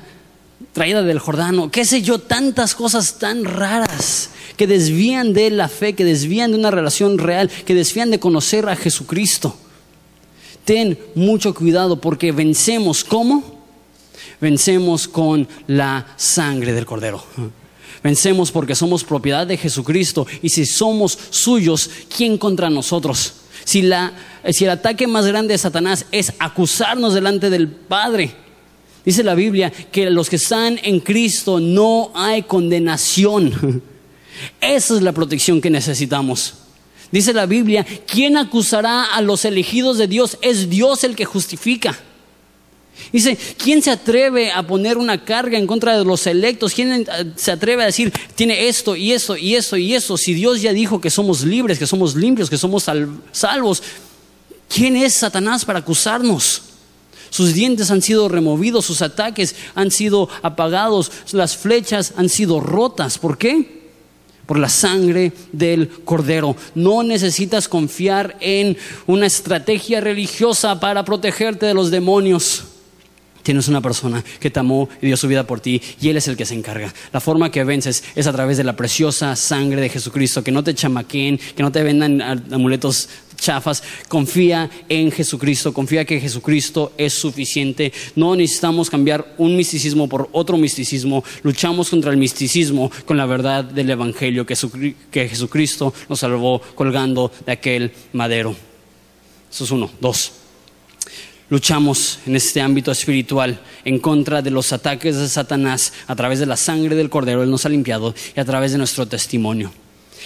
traída del Jordano. Qué sé yo, tantas cosas tan raras que desvían de la fe, que desvían de una relación real, que desvían de conocer a Jesucristo. Ten mucho cuidado porque vencemos ¿cómo? Vencemos con la sangre del Cordero. Vencemos porque somos propiedad de Jesucristo y si somos suyos, ¿quién contra nosotros? Si, la, si el ataque más grande de Satanás es acusarnos delante del Padre, dice la Biblia que los que están en Cristo no hay condenación. Esa es la protección que necesitamos. Dice la Biblia, ¿quién acusará a los elegidos de Dios? Es Dios el que justifica. Dice, ¿quién se atreve a poner una carga en contra de los electos? ¿Quién se atreve a decir, tiene esto y eso y eso y eso? Si Dios ya dijo que somos libres, que somos limpios, que somos salvos, ¿quién es Satanás para acusarnos? Sus dientes han sido removidos, sus ataques han sido apagados, las flechas han sido rotas. ¿Por qué? Por la sangre del cordero. No necesitas confiar en una estrategia religiosa para protegerte de los demonios. Tienes una persona que te amó y dio su vida por ti y Él es el que se encarga. La forma que vences es a través de la preciosa sangre de Jesucristo, que no te chamaquen, que no te vendan amuletos chafas. Confía en Jesucristo, confía que Jesucristo es suficiente. No necesitamos cambiar un misticismo por otro misticismo. Luchamos contra el misticismo con la verdad del Evangelio, que Jesucristo nos salvó colgando de aquel madero. Eso es uno. Dos luchamos en este ámbito espiritual en contra de los ataques de Satanás a través de la sangre del Cordero, Él nos ha limpiado, y a través de nuestro testimonio.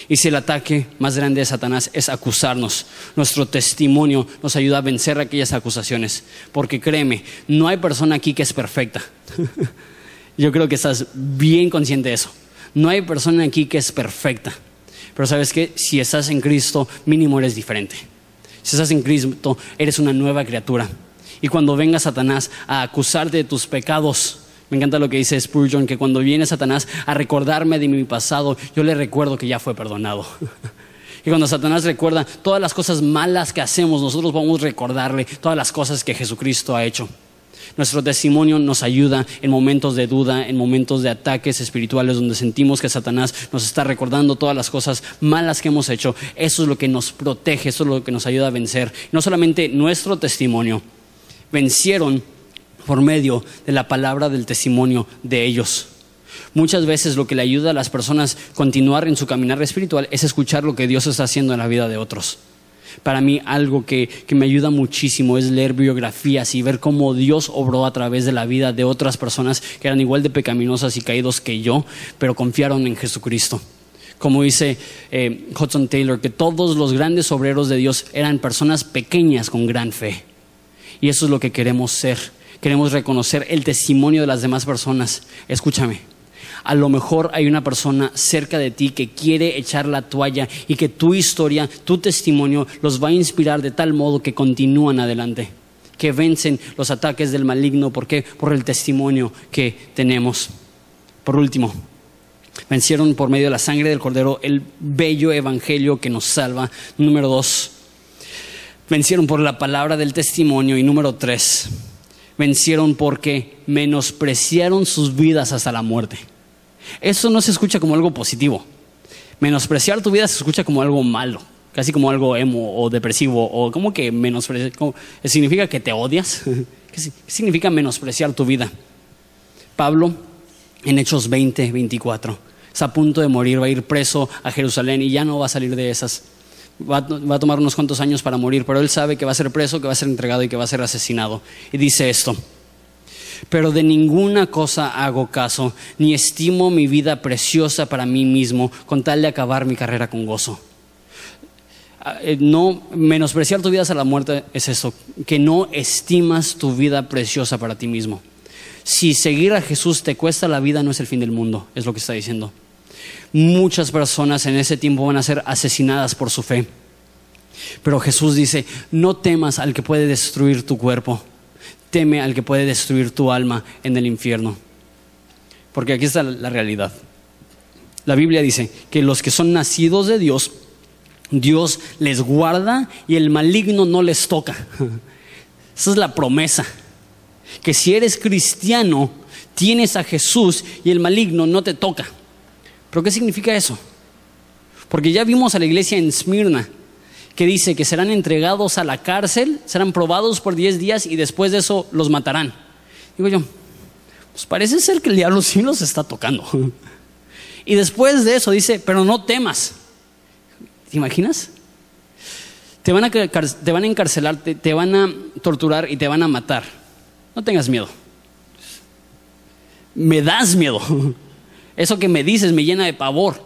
Y si el ataque más grande de Satanás es acusarnos, nuestro testimonio nos ayuda a vencer aquellas acusaciones. Porque créeme, no hay persona aquí que es perfecta. Yo creo que estás bien consciente de eso. No hay persona aquí que es perfecta. Pero sabes que si estás en Cristo, mínimo eres diferente. Si estás en Cristo, eres una nueva criatura. Y cuando venga Satanás a acusarte de tus pecados, me encanta lo que dice Spurgeon, que cuando viene Satanás a recordarme de mi pasado, yo le recuerdo que ya fue perdonado. y cuando Satanás recuerda todas las cosas malas que hacemos, nosotros vamos a recordarle todas las cosas que Jesucristo ha hecho. Nuestro testimonio nos ayuda en momentos de duda, en momentos de ataques espirituales donde sentimos que Satanás nos está recordando todas las cosas malas que hemos hecho. Eso es lo que nos protege, eso es lo que nos ayuda a vencer. No solamente nuestro testimonio, vencieron por medio de la palabra del testimonio de ellos. Muchas veces lo que le ayuda a las personas a continuar en su caminar espiritual es escuchar lo que Dios está haciendo en la vida de otros. Para mí algo que, me ayuda muchísimo es leer biografías y ver cómo Dios obró a través de la vida de otras personas que eran igual de pecaminosas y caídos que yo, pero confiaron en Jesucristo. Como dice eh, Hudson Taylor, que todos los grandes obreros de Dios eran personas pequeñas con gran fe. Y eso es lo que queremos ser. Queremos reconocer el testimonio de las demás personas. Escúchame. A lo mejor hay una persona cerca de ti que quiere echar la toalla y que tu historia, tu testimonio los va a inspirar de tal modo que continúan adelante, que vencen los ataques del maligno. ¿Por qué? Por el testimonio que tenemos. Por último, vencieron por medio de la sangre del Cordero el bello evangelio que nos salva. Número dos, Vencieron por la palabra del testimonio. Y número tres, vencieron porque menospreciaron sus vidas hasta la muerte. Eso no se escucha como algo positivo. Menospreciar tu vida se escucha como algo malo, casi como algo emo o depresivo, o como que menospreciar, significa que te odias. ¿Qué significa menospreciar tu vida? Pablo, en Hechos 20, 24, está a punto de morir, va a ir preso a Jerusalén y ya no va a salir de esas va, a tomar unos cuantos años para morir, pero él sabe que va a ser preso, que va a ser entregado y que va a ser asesinado. Y dice esto, pero de ninguna cosa hago caso, ni estimo mi vida preciosa para mí mismo, con tal de acabar mi carrera con gozo. Ah, eh, no menospreciar tu vida hasta la muerte es eso, que no estimas tu vida preciosa para ti mismo. Si seguir a Jesús te cuesta la vida, no es el fin del mundo, es lo que está diciendo muchas personas en ese tiempo van a ser asesinadas por su fe. Pero Jesús dice, no temas al que puede destruir tu cuerpo, teme al que puede destruir tu alma en el infierno. Porque aquí está la realidad. La Biblia dice que los que son nacidos de Dios, Dios les guarda y el maligno no les toca. Esa es la promesa. Que si eres cristiano, tienes a Jesús y el maligno no te toca. ¿Pero qué significa eso? Porque ya vimos a la iglesia en Esmirna que dice que serán entregados a la cárcel, serán probados por 10 días y después de eso los matarán. Digo yo, pues parece ser que el diablo sí los está tocando. Y después de eso dice, pero no temas. ¿Te imaginas? Te van a, te van a encarcelar, te van a torturar y te van a matar. No tengas miedo. Me das miedo. Eso que me dices me llena de pavor.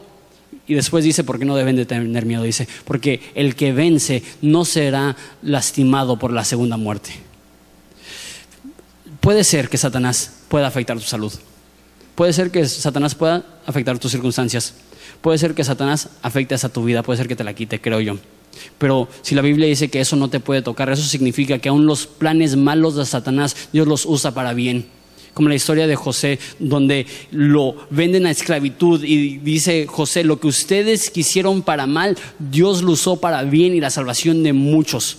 Y después dice, ¿por qué no deben de tener miedo? Dice, porque el que vence no será lastimado por la segunda muerte. Puede ser que Satanás pueda afectar tu salud. Puede ser que Satanás pueda afectar tus circunstancias. Puede ser que Satanás afecte a tu vida. Puede ser que te la quite, creo yo. Pero si la Biblia dice que eso no te puede tocar, eso significa que aún los planes malos de Satanás, Dios los usa para bien. Como la historia de José, donde lo venden a esclavitud y dice José, lo que ustedes quisieron para mal, Dios lo usó para bien y la salvación de muchos.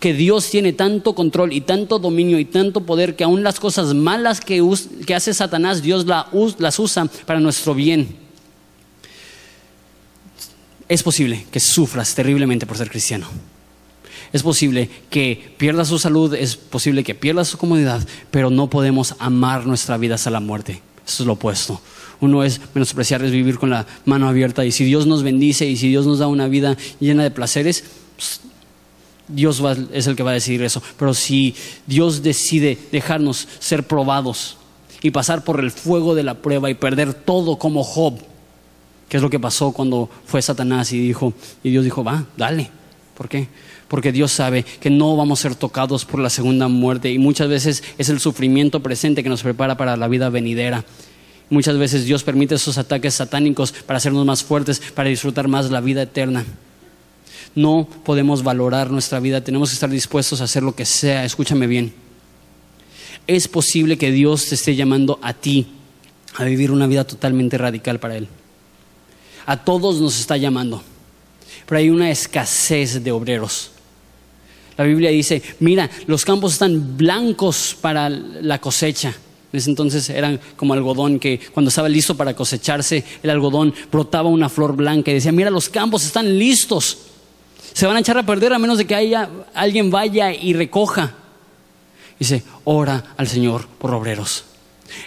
Que Dios tiene tanto control y tanto dominio y tanto poder que aún las cosas malas que, hace Satanás, Dios las usa para nuestro bien es posible que sufras terriblemente por ser cristiano. Es posible que pierdas su salud, es posible que pierdas su comodidad, pero no podemos amar nuestra vida hasta la muerte. Eso es lo opuesto. Uno es menospreciar, es vivir con la mano abierta. Y si Dios nos bendice y si Dios nos da una vida llena de placeres, pues, Dios es el que va a decidir eso. Pero si Dios decide dejarnos ser probados y pasar por el fuego de la prueba y perder todo como Job, ¿Qué es lo que pasó cuando fue Satanás y dijo, y Dios dijo, va, dale. ¿Por qué? Porque Dios sabe que no vamos a ser tocados por la segunda muerte y muchas veces es el sufrimiento presente que nos prepara para la vida venidera. Muchas veces Dios permite esos ataques satánicos para hacernos más fuertes, para disfrutar más la vida eterna. No podemos valorar nuestra vida, tenemos que estar dispuestos a hacer lo que sea. Escúchame bien. Es posible que Dios te esté llamando a ti a vivir una vida totalmente radical para Él. A todos nos está llamando, pero hay una escasez de obreros. La Biblia dice, mira, los campos están blancos para la cosecha. En ese entonces eran como algodón que cuando estaba listo para cosecharse, el algodón brotaba una flor blanca y decía, mira, los campos están listos. Se van a echar a perder a menos de que haya, alguien vaya y recoja. Dice, ora al Señor por obreros.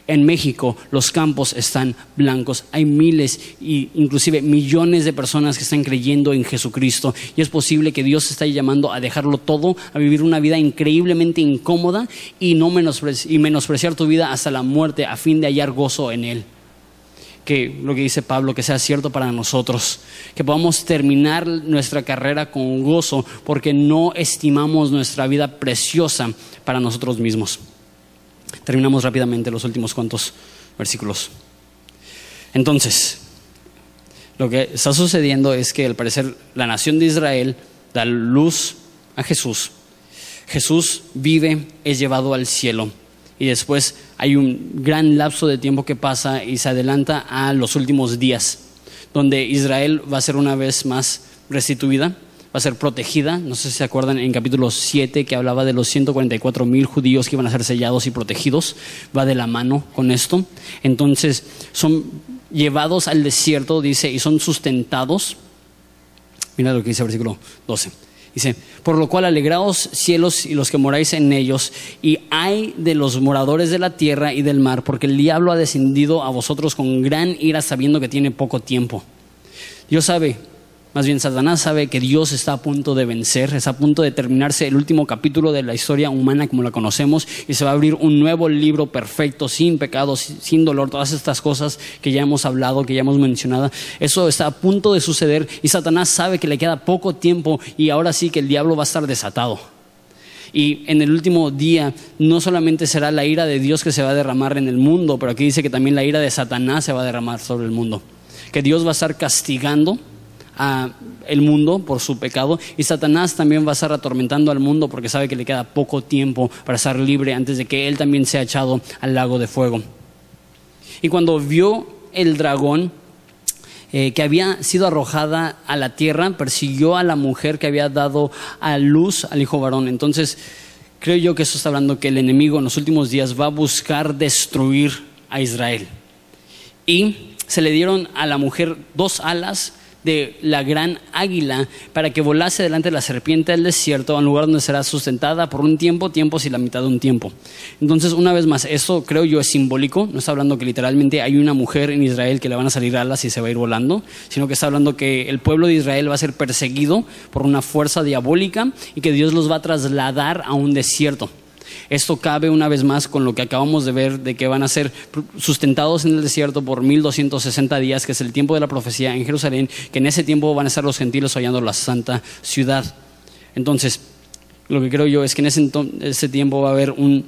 En México los campos están blancos. Hay miles e inclusive millones de personas que están creyendo en Jesucristo. Y es posible que Dios está llamando a dejarlo todo, a vivir una vida increíblemente incómoda y, no y menospreciar tu vida hasta la muerte a fin de hallar gozo en Él que lo que dice Pablo, que sea cierto para nosotros, que podamos terminar nuestra carrera con gozo porque no estimamos nuestra vida preciosa para nosotros mismos. Terminamos rápidamente los últimos cuantos versículos. Entonces, lo que está sucediendo es que al parecer la nación de Israel da luz a Jesús. Jesús vive, es llevado al cielo y después hay un gran lapso de tiempo que pasa y se adelanta a los últimos días, donde Israel va a ser una vez más restituida va a ser protegida. No sé si se acuerdan en capítulo 7 que hablaba de los 144 mil judíos que iban a ser sellados y protegidos. Va de la mano con esto. Entonces son llevados al desierto, dice, y son sustentados. Mira lo que dice versículo 12. Dice, por lo cual alegraos cielos y los que moráis en ellos, y hay de los moradores de la tierra y del mar, porque el diablo ha descendido a vosotros con gran ira sabiendo que tiene poco tiempo. Dios sabe más bien, Satanás sabe que Dios está a punto de vencer, está a punto de terminarse el último capítulo de la historia humana como la conocemos y se va a abrir un nuevo libro perfecto, sin pecado, sin dolor, todas estas cosas que ya hemos hablado, que ya hemos mencionado. Eso está a punto de suceder y Satanás sabe que le queda poco tiempo y ahora sí que el diablo va a estar desatado. Y en el último día no solamente será la ira de Dios que se va a derramar en el mundo, pero aquí dice que también la ira de Satanás se va a derramar sobre el mundo. Que Dios va a estar castigando a el mundo por su pecado y Satanás también va a estar atormentando al mundo porque sabe que le queda poco tiempo para estar libre antes de que él también sea echado al lago de fuego. Y cuando vio el dragón eh, que había sido arrojada a la tierra, persiguió a la mujer que había dado a luz al hijo varón. Entonces, creo yo que eso está hablando que el enemigo en los últimos días va a buscar destruir a Israel. Y se le dieron a la mujer dos alas de la gran águila para que volase delante de la serpiente del desierto a un lugar donde será sustentada por un tiempo, tiempos y la mitad de un tiempo. Entonces, una vez más, eso creo yo es simbólico, no está hablando que literalmente hay una mujer en Israel que le van a salir alas y se va a ir volando, sino que está hablando que el pueblo de Israel va a ser perseguido por una fuerza diabólica y que Dios los va a trasladar a un desierto. Esto cabe una vez más con lo que acabamos de ver de que van a ser sustentados en el desierto por 1260 días, que es el tiempo de la profecía en Jerusalén, que en ese tiempo van a ser los gentiles hollando la santa ciudad. Entonces, lo que creo yo es que en ese, ese tiempo va a haber un,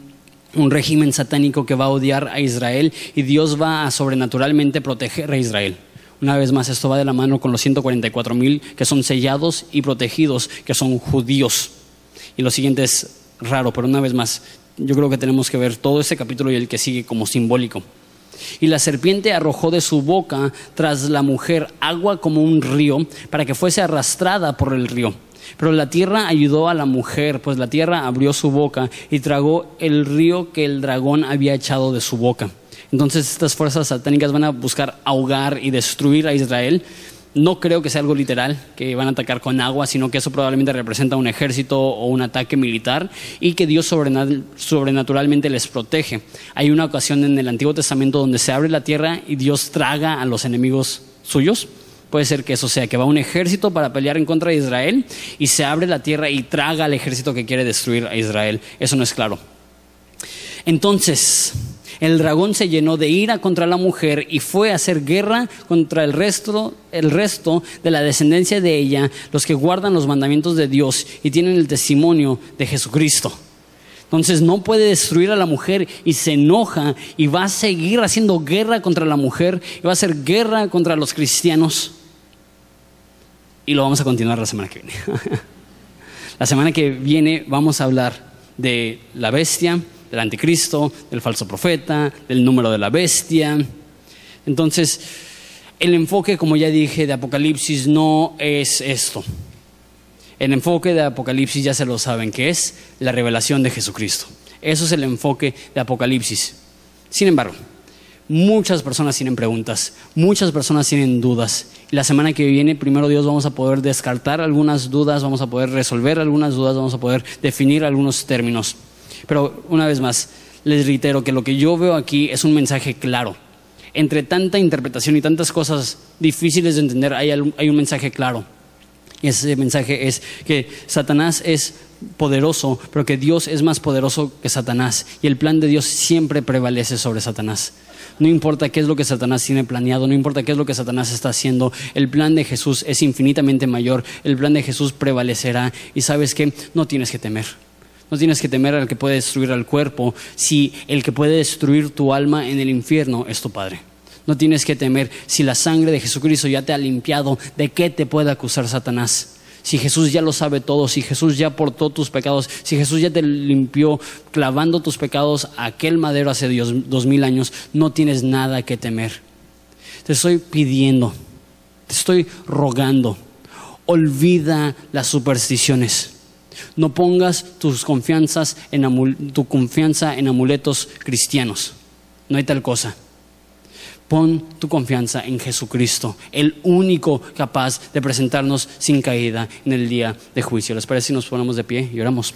un régimen satánico que va a odiar a Israel y Dios va a sobrenaturalmente proteger a Israel. Una vez más, esto va de la mano con los 144 mil que son sellados y protegidos, que son judíos. Y lo siguiente es raro, pero una vez más, yo creo que tenemos que ver todo este capítulo y el que sigue como simbólico. Y la serpiente arrojó de su boca tras la mujer agua como un río para que fuese arrastrada por el río. Pero la tierra ayudó a la mujer, pues la tierra abrió su boca y tragó el río que el dragón había echado de su boca. Entonces estas fuerzas satánicas van a buscar ahogar y destruir a Israel. No creo que sea algo literal, que van a atacar con agua, sino que eso probablemente representa un ejército o un ataque militar y que Dios sobrenaturalmente les protege. Hay una ocasión en el Antiguo Testamento donde se abre la tierra y Dios traga a los enemigos suyos. Puede ser que eso sea, que va un ejército para pelear en contra de Israel y se abre la tierra y traga al ejército que quiere destruir a Israel. Eso no es claro. Entonces, el dragón se llenó de ira contra la mujer y fue a hacer guerra contra el resto, el resto de la descendencia de ella, los que guardan los mandamientos de Dios y tienen el testimonio de Jesucristo. Entonces no puede destruir a la mujer y se enoja y va a seguir haciendo guerra contra la mujer y va a hacer guerra contra los cristianos. Y lo vamos a continuar la semana que viene. la semana que viene vamos a hablar de la bestia, del anticristo, del falso profeta, del número de la bestia. Entonces, el enfoque, como ya dije, de Apocalipsis no es esto. El enfoque de Apocalipsis ya se lo saben, que es la revelación de Jesucristo. Eso es el enfoque de Apocalipsis. Sin embargo, muchas personas tienen preguntas, muchas personas tienen dudas. Y la semana que viene, primero Dios, vamos a poder descartar algunas dudas, vamos a poder resolver algunas dudas, vamos a poder definir algunos términos. Pero una vez más, les reitero que lo que yo veo aquí es un mensaje claro. Entre tanta interpretación y tantas cosas difíciles de entender, hay, un mensaje claro. Y ese mensaje es que Satanás es poderoso, pero que Dios es más poderoso que Satanás. Y el plan de Dios siempre prevalece sobre Satanás. No importa qué es lo que Satanás tiene planeado, no importa qué es lo que Satanás está haciendo, el plan de Jesús es infinitamente mayor, el plan de Jesús prevalecerá y sabes que no tienes que temer. No tienes que temer al que puede destruir al cuerpo si el que puede destruir tu alma en el infierno es tu Padre. No tienes que temer si la sangre de Jesucristo ya te ha limpiado, ¿de qué te puede acusar Satanás? Si Jesús ya lo sabe todo, si Jesús ya portó tus pecados, si Jesús ya te limpió clavando tus pecados a aquel madero hace dos mil años, no tienes nada que temer. Te estoy pidiendo, te estoy rogando, olvida las supersticiones. No pongas tus confianzas en tu confianza en amuletos cristianos. No hay tal cosa. Pon tu confianza en Jesucristo, el único capaz de presentarnos sin caída en el día de juicio. ¿Les parece si nos ponemos de pie y oramos?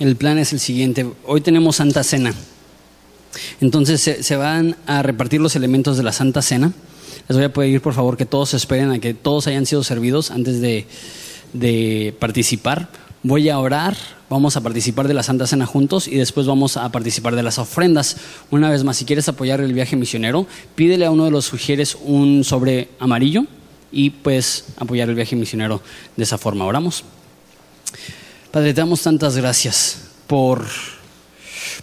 El plan es el siguiente. Hoy tenemos Santa Cena. Entonces se, van a repartir los elementos de la Santa Cena. Les voy a pedir por favor que todos esperen a que todos hayan sido servidos antes de, de participar. Voy a orar, vamos a participar de la Santa Cena juntos y después vamos a participar de las ofrendas. Una vez más, si quieres apoyar el viaje misionero, pídele a uno de los sugieres un sobre amarillo y pues apoyar el viaje misionero de esa forma. Oramos. Padre, te damos tantas gracias por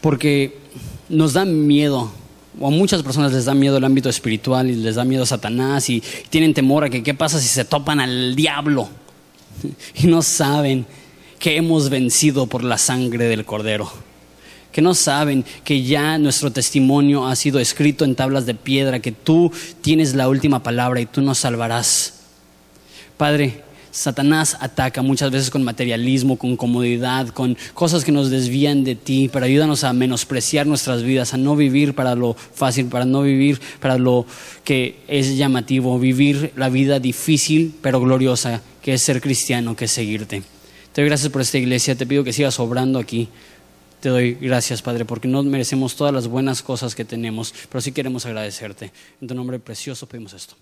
porque nos da miedo, o a muchas personas les da miedo el ámbito espiritual y les da miedo a Satanás y tienen temor a que qué pasa si se topan al diablo y no saben que hemos vencido por la sangre del cordero. Que no saben que ya nuestro testimonio ha sido escrito en tablas de piedra, que tú tienes la última palabra y tú nos salvarás. Padre, Satanás ataca muchas veces con materialismo, con comodidad, con cosas que nos desvían de ti, pero ayúdanos a menospreciar nuestras vidas, a no vivir para lo fácil, para no vivir para lo que es llamativo, vivir la vida difícil pero gloriosa, que es ser cristiano, que es seguirte. Te doy gracias por esta iglesia, te pido que sigas obrando aquí. Te doy gracias, Padre, porque no merecemos todas las buenas cosas que tenemos, pero sí queremos agradecerte. En tu nombre precioso pedimos esto.